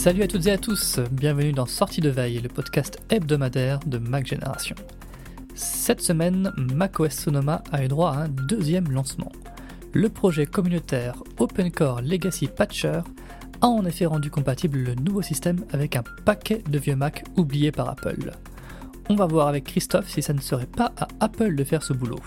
Salut à toutes et à tous, bienvenue dans Sortie de Veille, le podcast hebdomadaire de Mac Génération. Cette semaine, macOS Sonoma a eu droit à un deuxième lancement. Le projet communautaire OpenCore Legacy Patcher a en effet rendu compatible le nouveau système avec un paquet de vieux Mac oubliés par Apple. On va voir avec Christophe si ça ne serait pas à Apple de faire ce boulot.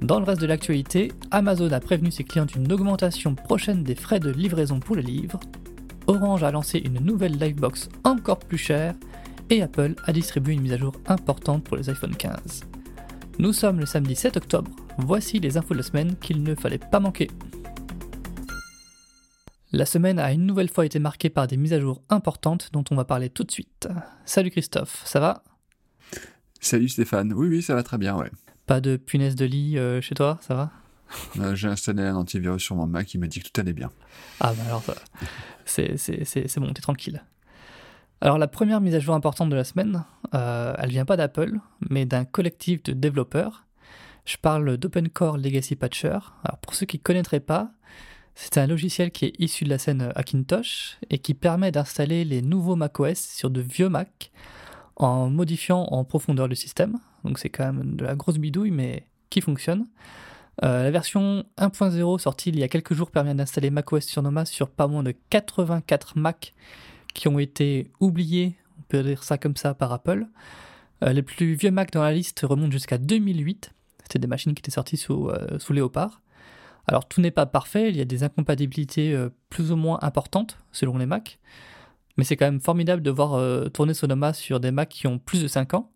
Dans le reste de l'actualité, Amazon a prévenu ses clients d'une augmentation prochaine des frais de livraison pour les livres, Orange a lancé une nouvelle Livebox encore plus chère, et Apple a distribué une mise à jour importante pour les iPhone 15. Nous sommes le samedi 7 octobre, voici les infos de la semaine qu'il ne fallait pas manquer. La semaine a une nouvelle fois été marquée par des mises à jour importantes dont on va parler tout de suite. Salut Christophe, ça va? Salut Stéphane, oui oui ça va très bien ouais. Pas de punaise de lit euh, chez toi, ça va? Euh, J'ai installé un antivirus sur mon Mac, il m'a dit que tout allait bien. Ah bah alors c'est bon, t'es tranquille. Alors la première mise à jour importante de la semaine, euh, elle vient pas d'Apple, mais d'un collectif de développeurs. Je parle d'OpenCore Legacy Patcher. Alors pour ceux qui ne connaîtraient pas, c'est un logiciel qui est issu de la scène Hackintosh et qui permet d'installer les nouveaux macOS sur de vieux Mac en modifiant en profondeur le système. Donc c'est quand même de la grosse bidouille, mais qui fonctionne. Euh, la version 1.0 sortie il y a quelques jours permet d'installer macOS sur Noma sur pas moins de 84 Mac qui ont été oubliés, on peut dire ça comme ça, par Apple. Euh, les plus vieux Mac dans la liste remontent jusqu'à 2008. C'était des machines qui étaient sorties sous, euh, sous Léopard. Alors tout n'est pas parfait, il y a des incompatibilités plus ou moins importantes selon les Macs. Mais c'est quand même formidable de voir tourner Sonoma sur des Macs qui ont plus de 5 ans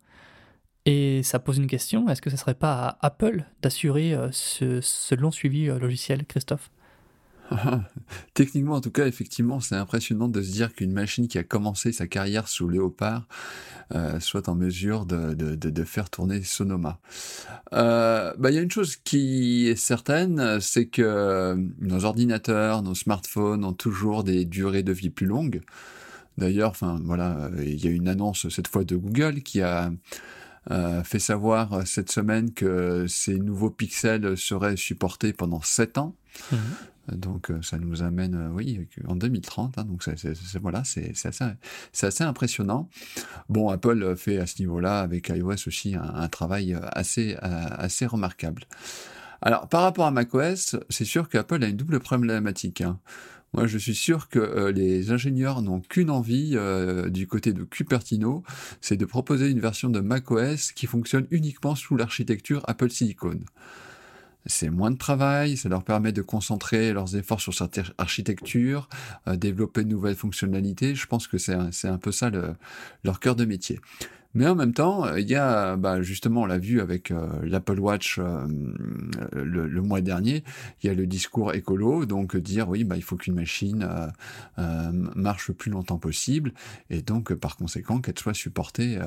et ça pose une question, est-ce que ce ne serait pas à Apple d'assurer euh, ce, long suivi euh, logiciel, Christophe? Techniquement, en tout cas, effectivement, c'est impressionnant de se dire qu'une machine qui a commencé sa carrière sous Léopard euh, soit en mesure de, faire tourner Sonoma. Bah, il y a une chose qui est certaine, c'est que nos ordinateurs, nos smartphones ont toujours des durées de vie plus longues. D'ailleurs, voilà, il y a une annonce cette fois de Google qui a euh, fait savoir euh, cette semaine que ces nouveaux pixels seraient supportés pendant 7 ans. Mhm. Donc euh, ça nous amène, oui, en 2030. Hein, donc c'est, voilà, c'est, assez, assez, impressionnant. Bon, Apple fait à ce niveau-là avec iOS aussi un, travail assez, assez remarquable. Alors par rapport à macOS, c'est sûr qu'Apple a une double problématique. Hein. Moi, je suis sûr que euh, les ingénieurs n'ont qu'une envie euh, du côté de Cupertino, c'est de proposer une version de macOS qui fonctionne uniquement sous l'architecture Apple Silicon. C'est moins de travail, ça leur permet de concentrer leurs efforts sur cette architecture, euh, développer de nouvelles fonctionnalités. Je pense que c'est un, un, peu ça leur cœur de métier. Mais en même temps, euh, il y a, bah, justement, on l'a vu avec euh, l'Apple Watch euh, le, mois dernier, il y a le discours écolo, donc dire oui, bah, il faut qu'une machine marche le plus longtemps possible, et donc par conséquent qu'elle soit supportée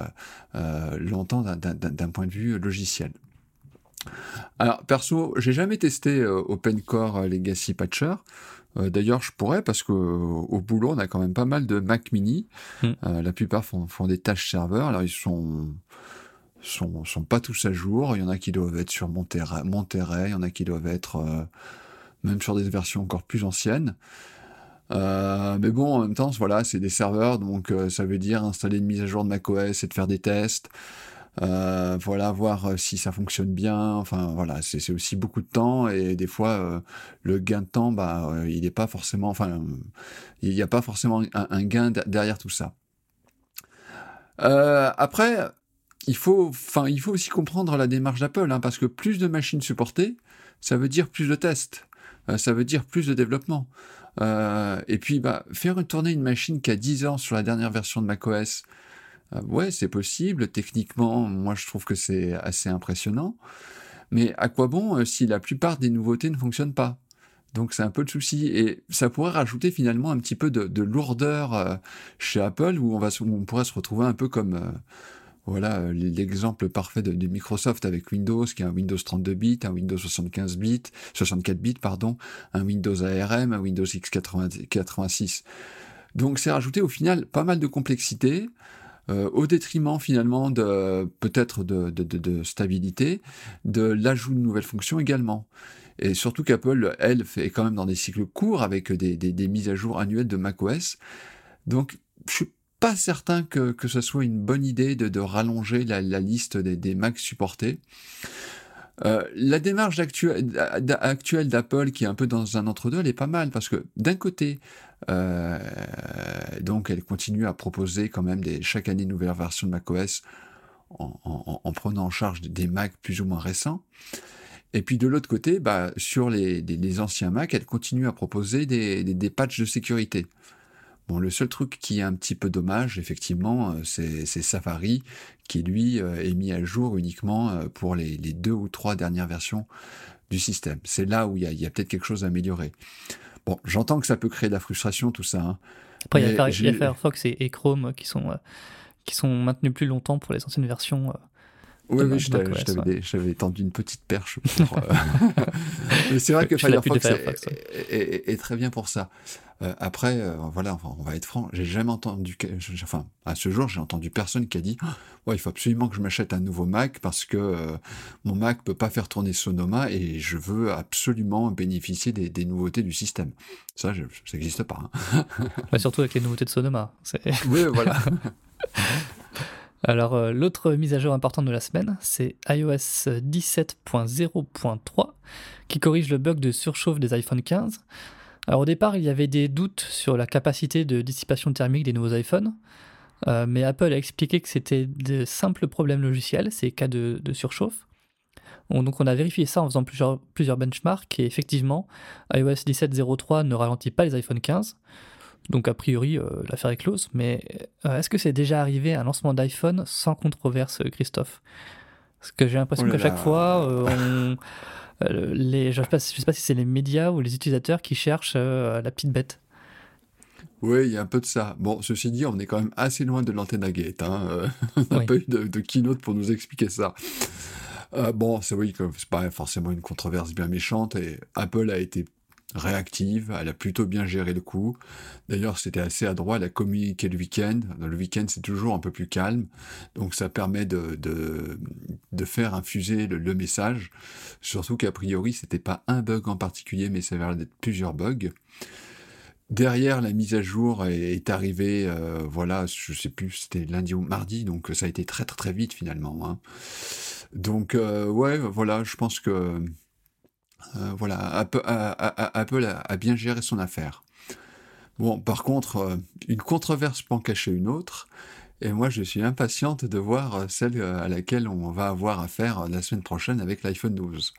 longtemps d'un point de vue logiciel. Alors perso, j'ai jamais testé OpenCore Legacy Patcher. Euh, d'ailleurs, je pourrais parce que au boulot, on a quand même pas mal de Mac Mini. Hmm. Euh, la plupart font, des tâches serveurs. Alors ils sont sont, sont pas tous à jour. Il y en a qui doivent être sur Monterey, Monterey il y en a qui doivent être euh, même sur des versions encore plus anciennes. mais bon, en même temps, voilà, c'est des serveurs, donc ça veut dire installer une mise à jour de macOS et de faire des tests. Euh, voilà, voir euh, si ça fonctionne bien. Enfin, voilà, c'est aussi beaucoup de temps et des fois, euh, le gain de temps, bah, il n'est pas forcément, enfin, il n'y a pas forcément un, gain derrière tout ça. après, il faut, enfin, il faut aussi comprendre la démarche d'Apple, hein, parce que plus de machines supportées, ça veut dire plus de tests, ça veut dire plus de développement. et puis, bah, faire tourner une machine qui a 10 ans sur la dernière version de macOS, euh, ouais, c'est possible. Techniquement, moi, je trouve que c'est assez impressionnant. Mais à quoi bon euh, si la plupart des nouveautés ne fonctionnent pas? Donc c'est un peu le souci et ça pourrait rajouter finalement un petit peu de, lourdeur euh, chez Apple où on va on pourrait se retrouver un peu comme voilà l'exemple parfait de, Microsoft avec Windows qui a un Windows 32 bits, un Windows 75 bits, 64 bits pardon, un Windows ARM, un Windows x86. Donc c'est rajouter au final pas mal de complexité. Euh, au détriment finalement de peut-être de, stabilité, de l'ajout de nouvelles fonctions également. Et surtout qu'Apple, elle, fait quand même dans des cycles courts avec des, mises à jour annuelles de macOS. Donc, je suis pas certain que, que ce soit une bonne idée de, de rallonger la, la liste des, des Macs supportés. Euh, la démarche actuelle d'Apple, qui est un peu dans un entre-deux, elle est pas mal parce que d'un côté, euh, donc elle continue à proposer quand même chaque année une nouvelle version de macOS en, en, en, prenant en charge des Macs plus ou moins récents. Et puis de l'autre côté, bah, sur les, anciens Macs, elle continue à proposer des, des patchs de sécurité. Bon, le seul truc qui est un petit peu dommage, effectivement, euh, c'est Safari, qui lui euh, est mis à jour uniquement euh, pour les, les deux ou trois dernières versions du système. C'est là où il y a, a peut-être quelque chose à améliorer. Bon, j'entends que ça peut créer de la frustration, tout ça. Hein, Après, il y, a Firefox et, et Chrome qui sont, qui sont maintenus plus longtemps pour les anciennes versions. Oui, oui, je t'avais ouais. tendu une petite perche. Pour, euh... Mais c'est vrai que Firefox, Firefox est, est, est, très bien pour ça. Euh, après, euh, voilà, enfin, on va être franc, j'ai jamais entendu, enfin, à ce jour, j'ai entendu personne qui a dit, ouais, il faut absolument que je m'achète un nouveau Mac parce que euh, mon Mac peut pas faire tourner Sonoma et je veux absolument bénéficier des, des nouveautés du système. Ça, je, ça n'existe pas. Hein. bah, surtout avec les nouveautés de Sonoma. Oui, voilà. Alors, euh, l'autre mise à jour importante de la semaine, c'est iOS 17.0.3 qui corrige le bug de surchauffe des iPhone 15. Alors, au départ, il y avait des doutes sur la capacité de dissipation thermique des nouveaux iPhones, euh, mais Apple a expliqué que c'était de simples problèmes logiciels, ces cas de, surchauffe. Donc, on a vérifié ça en faisant plusieurs, plusieurs benchmarks, et effectivement, iOS 17.0.3 ne ralentit pas les iPhone 15. Donc a priori, euh, l'affaire est close. Mais euh, est-ce que c'est déjà arrivé un lancement d'iPhone sans controverse, Christophe? Parce que j'ai l'impression oh qu'à chaque fois, euh, on, les, je ne sais, sais, pas si c'est les médias ou les utilisateurs qui cherchent la petite bête. Oui, il y a un peu de ça. Bon, ceci dit, on est quand même assez loin de l'antenne à gate. Hein. on n'a oui. pas eu de, de, keynote pour nous expliquer ça. Euh, bon, c'est oui que c'est pas forcément une controverse bien méchante et Apple a été réactive, elle a plutôt bien géré le coup. D'ailleurs, c'était assez adroit, elle a communiqué le week-end. Le week-end, c'est toujours un peu plus calme, donc ça permet de, de, faire infuser le, le message. Surtout qu'a priori, c'était pas un bug en particulier, mais ça avait d'être plusieurs bugs. Derrière, la mise à jour est, est arrivée, euh, voilà, je sais plus, c'était lundi ou mardi, donc ça a été très très très vite finalement. Hein. Donc euh, ouais, voilà, je pense que euh, voilà, Apple, a, bien géré son affaire. Bon, par contre, euh, une controverse peut en cacher une autre, et moi je suis impatiente de voir celle à laquelle on va avoir affaire la semaine prochaine avec l'iPhone 12.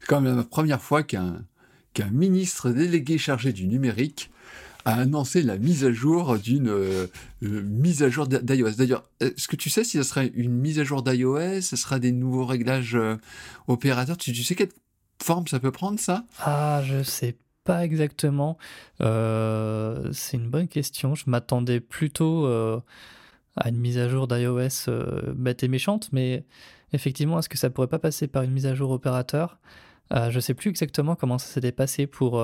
C'est quand même la première fois qu'un ministre délégué chargé du numérique a annoncé la mise à jour d'une euh, mise à jour d'iOS. D'ailleurs, est-ce que tu sais si ce sera une mise à jour d'iOS, ce sera des nouveaux réglages euh, opérateurs? Tu, tu, sais quelle forme ça peut prendre ça? Ah, je sais pas exactement. Euh, c'est une bonne question. Je m'attendais plutôt euh, à une mise à jour d'iOS euh, bête et méchante, mais effectivement, est-ce que ça pourrait pas passer par une mise à jour opérateur? Je sais plus exactement comment ça s'était passé pour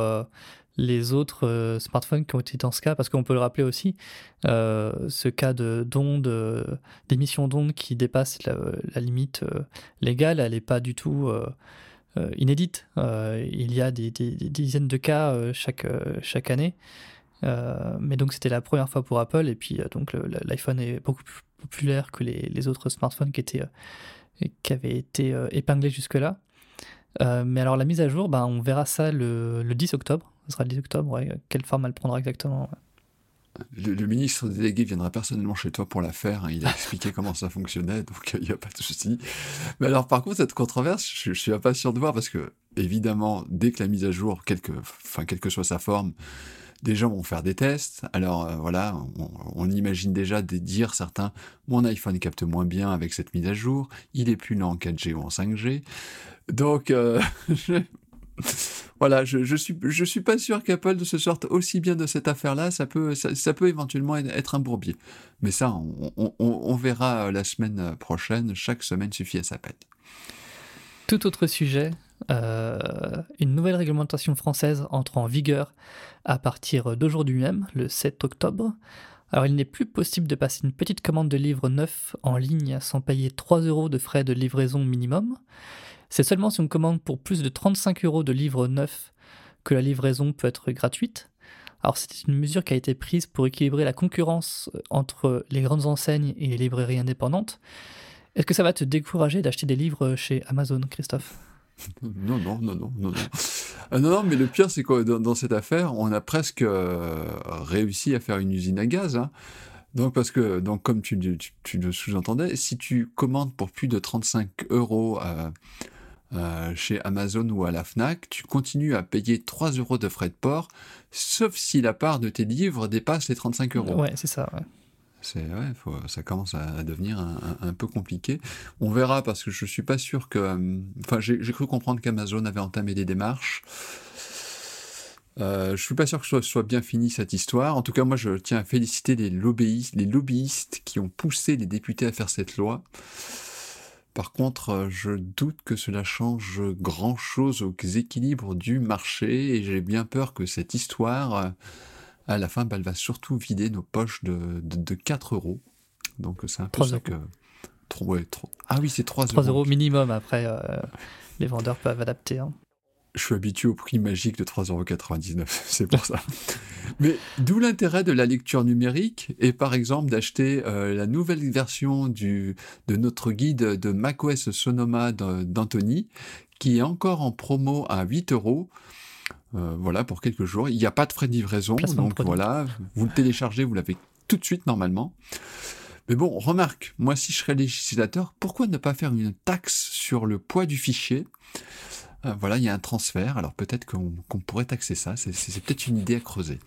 les autres smartphones qui ont été dans ce cas, parce qu'on peut le rappeler aussi, ce cas d'émission d'ondes qui dépasse la, la limite légale, elle n'est pas du tout inédite. il y a des, dizaines de cas chaque, chaque année. mais donc c'était la première fois pour Apple, et puis donc l'iPhone est beaucoup plus populaire que les, autres smartphones qui, étaient, qui avaient été épinglés jusque-là. Euh, mais alors la mise à jour, ben, on verra ça le, le 10 octobre. Ce sera le 10 octobre, quelle forme elle prendra exactement. Le, ministre délégué viendra personnellement chez toi pour la faire. Hein. Il a expliqué comment ça fonctionnait, donc il n'y a pas de souci. Mais alors, par contre, cette controverse, je, je suis impatient de voir parce que, évidemment, dès que la mise à jour, quelque, enfin, quelle que soit sa forme, des gens vont faire des tests. Alors euh, voilà, on, imagine déjà dire certains, mon iPhone capte moins bien avec cette mise à jour, il est plus lent en 4G ou en 5G. Donc euh, voilà, je, je suis je suis pas sûr qu'Apple se sorte aussi bien de cette affaire-là. Ça peut ça, peut éventuellement être un bourbier, mais ça on, on, verra la semaine prochaine. Chaque semaine suffit à sa peine. Tout autre sujet, euh, une nouvelle réglementation française entre en vigueur à partir d'aujourd'hui même, le 7 octobre. Alors il n'est plus possible de passer une petite commande de livres neufs en ligne sans payer 3 euros de frais de livraison minimum. C'est seulement si on commande pour plus de 35 euros de livres neufs que la livraison peut être gratuite. Alors c'est une mesure qui a été prise pour équilibrer la concurrence entre les grandes enseignes et les librairies indépendantes. Est-ce que ça va te décourager d'acheter des livres chez Amazon, Christophe? Non, non, non, non, non, non. Euh, non, non, mais le pire, c'est que dans, cette affaire, on a presque euh, réussi à faire une usine à gaz. Hein. Donc, parce que, donc, comme tu, le sous-entendais, si tu commandes pour plus de 35 euros euh, chez Amazon ou à la Fnac, tu continues à payer 3 euros de frais de port, sauf si la part de tes livres dépasse les 35 euros. Ouais, c'est ça. Ouais. C'est ouais, ça commence à, devenir un, peu compliqué. On verra parce que je suis pas sûr que. Euh, enfin, j'ai cru comprendre qu'Amazon avait entamé des démarches. Euh, je suis pas sûr que ce soit, bien fini cette histoire. En tout cas, moi, je tiens à féliciter les lobbyistes, les lobbyistes qui ont poussé les députés à faire cette loi. Par contre, euh, je doute que cela change grand-chose aux équilibres du marché et j'ai bien peur que cette histoire euh, à la fin, bah, elle va surtout vider nos poches de, de, 4 euros. Donc c'est un peu ça que... Trop, trop... Ah oui, c'est 3, 3 euros. minimum, après, euh, les vendeurs peuvent adapter. Hein. Je suis habitué au prix magique de 3,99 euros, c'est pour ça. Mais d'où l'intérêt de la lecture numérique et par exemple d'acheter euh, la nouvelle version du, de notre guide de macOS Sonoma d'Anthony, qui est encore en promo à 8 euros. Euh, voilà, pour quelques jours. Il n'y a pas de frais de livraison, donc voilà, vous le téléchargez, vous l'avez tout de suite normalement. Mais bon, remarque, moi si je serais législateur, pourquoi ne pas faire une taxe sur le poids du fichier? Euh, Voilà, il y a un transfert, alors peut-être qu'on pourrait taxer ça, c'est peut-être une idée à creuser.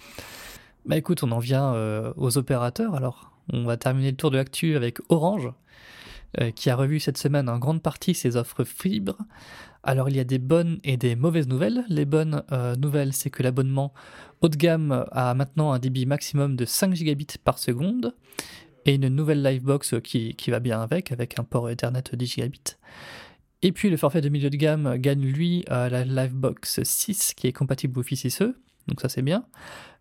Bah écoute, on en vient euh, aux opérateurs alors. On va terminer le tour de l'actu avec Orange, qui a revu cette semaine en grande partie ses offres fibres. Alors il y a des bonnes et des mauvaises nouvelles. Les bonnes euh, nouvelles, c'est que l'abonnement haut de gamme a maintenant un débit maximum de 5 gigabits par seconde et une nouvelle Livebox qui, qui va bien avec, avec un port Ethernet 10 gigabits. Et puis le forfait de milieu de gamme gagne lui la Livebox 6 qui est compatible Wi-Fi 6E, donc ça c'est bien.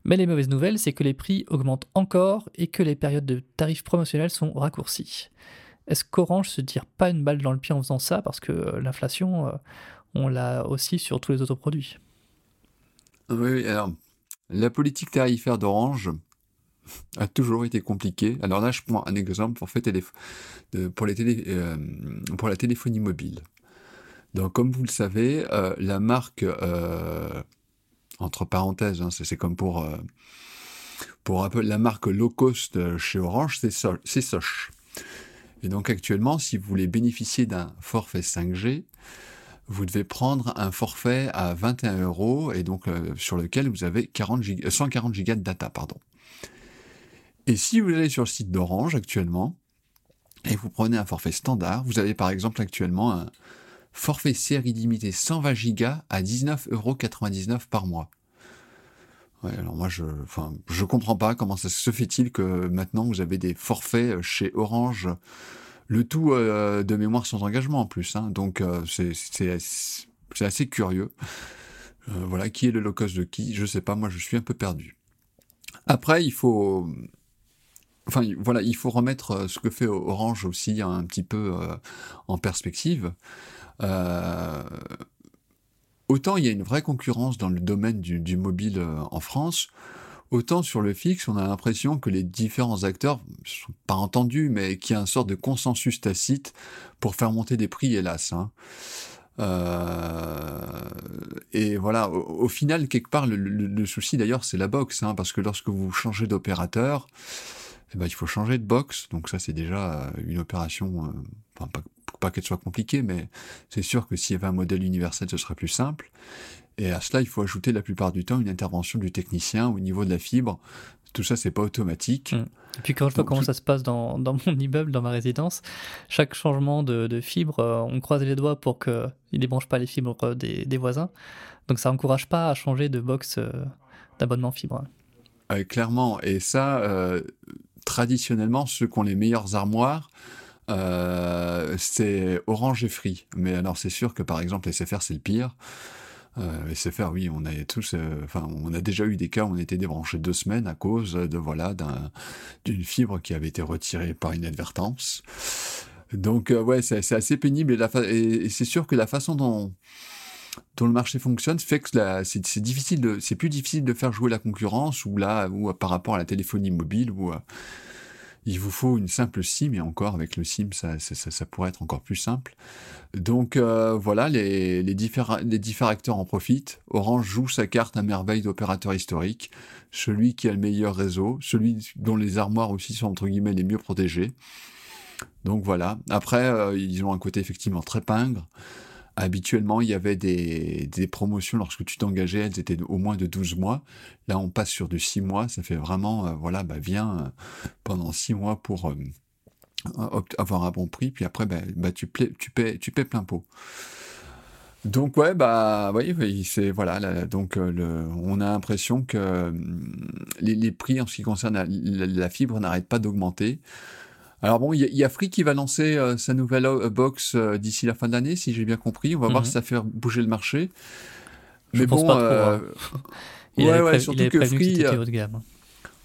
Mais les mauvaises nouvelles, c'est que les prix augmentent encore et que les périodes de tarifs promotionnels sont raccourcies. Est-ce qu'Orange se tire pas une balle dans le pied en faisant ça? Parce que euh, l'inflation, euh, on l'a aussi sur tous les autres produits. Oui, alors, la politique tarifaire d'Orange a toujours été compliquée. Alors là, je prends un exemple pour, les euh, pour la téléphonie mobile. Donc, comme vous le savez, la marque, entre parenthèses, hein, c'est comme pour, la marque low cost chez Orange, c'est Soch. Et donc actuellement, si vous voulez bénéficier d'un forfait 5G, vous devez prendre un forfait à 21 euros et donc euh, sur lequel vous avez 40 140 gigas de data, pardon. Et si vous allez sur le site d'Orange actuellement et vous prenez un forfait standard, vous avez par exemple actuellement un forfait série limitée 120 gigas à 19,99 euros par mois. Ouais, alors moi je, enfin, je comprends pas comment ça se fait-il que maintenant vous avez des forfaits euh, chez Orange, le tout euh, de mémoire sans engagement en plus. Hein, donc euh, c'est assez curieux. voilà, qui est le low cost de qui Je sais pas. Moi je suis un peu perdu. Après il faut, enfin voilà, il faut remettre ce que fait Orange aussi un petit peu en perspective. Euh, autant il y a une vraie concurrence dans le domaine du, mobile euh, en France, autant sur le fixe, on a l'impression que les différents acteurs sont pas entendus, mais qu'il y a une sorte de consensus tacite pour faire monter des prix, hélas. Hein. Euh, et voilà, au, final, quelque part, le, souci d'ailleurs, c'est la box, hein, parce que lorsque vous changez d'opérateur, eh ben, il faut changer de box. Donc ça, c'est déjà une opération, euh, enfin, pas, pas qu'elle soit compliquée, mais c'est sûr que s'il y avait un modèle universel, ce serait plus simple. Et à cela, il faut ajouter la plupart du temps une intervention du technicien au niveau de la fibre. Tout ça, c'est pas automatique. Mmh. Et puis quand je vois comment ça se passe dans, dans, mon immeuble, dans ma résidence, chaque changement de, de fibre, euh, on croise les doigts pour qu'il ne débranche pas les fibres des, des, voisins. Donc ça n'encourage pas à changer de box euh, d'abonnement fibre. clairement. Et ça, euh, traditionnellement, ceux qui ont les meilleures armoires, euh, c'est Orange et Free. Mais alors c'est sûr que par exemple SFR c'est le pire. Euh, SFR, oui, on a tous, euh, enfin, on a déjà eu des cas où on était débranché deux semaines à cause de voilà d'une fibre qui avait été retirée par inadvertance. Donc ouais, c'est assez pénible et, et c'est sûr que la façon dont dont le marché fonctionne fait que c'est difficile de, c'est plus difficile de faire jouer la concurrence ou là, ou par rapport à la téléphonie mobile où il vous faut une simple SIM, et encore avec le SIM, ça, ça, pourrait être encore plus simple. Donc euh, voilà, les, les, différents, les différents acteurs en profitent. Orange joue sa carte à merveille d'opérateur historique, celui qui a le meilleur réseau, celui dont les armoires aussi sont entre guillemets les mieux protégées. Donc voilà. Après, euh, ils ont un côté effectivement très pingre. Habituellement, il y avait des, promotions lorsque tu t'engageais, elles étaient au moins de 12 mois. Là, on passe sur de 6 mois. Ça fait vraiment, euh, voilà, bah, viens euh, pendant 6 mois pour euh, avoir un bon prix. Puis après, bah, bah tu, paies, tu paies plein pot. Donc ouais bah oui, c'est voilà donc on a l'impression que les, prix en ce qui concerne la fibre n'arrêtent pas d'augmenter. Alors bon, il y, a Free qui va lancer euh, sa nouvelle euh, box euh, d'ici la fin de l'année, si j'ai bien compris. On va voir mhm. si ça fait bouger le marché. Mais bon, pas trop, hein. il ouais, ouais, surtout que Free, haut de gamme.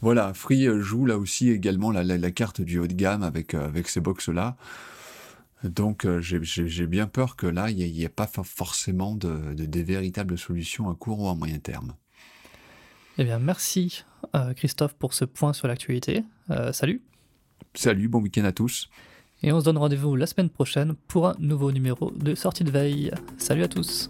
Voilà, Free joue là aussi également la, carte du haut de gamme avec avec ces box là. Donc j'ai bien peur que là, il n'y ait, pas forcément de, des véritables solutions à court ou à moyen terme. Eh bien, merci Christophe pour ce point sur l'actualité. salut. Salut, bon week-end à tous. Et on se donne rendez-vous la semaine prochaine pour un nouveau numéro de sortie de veille. Salut à tous.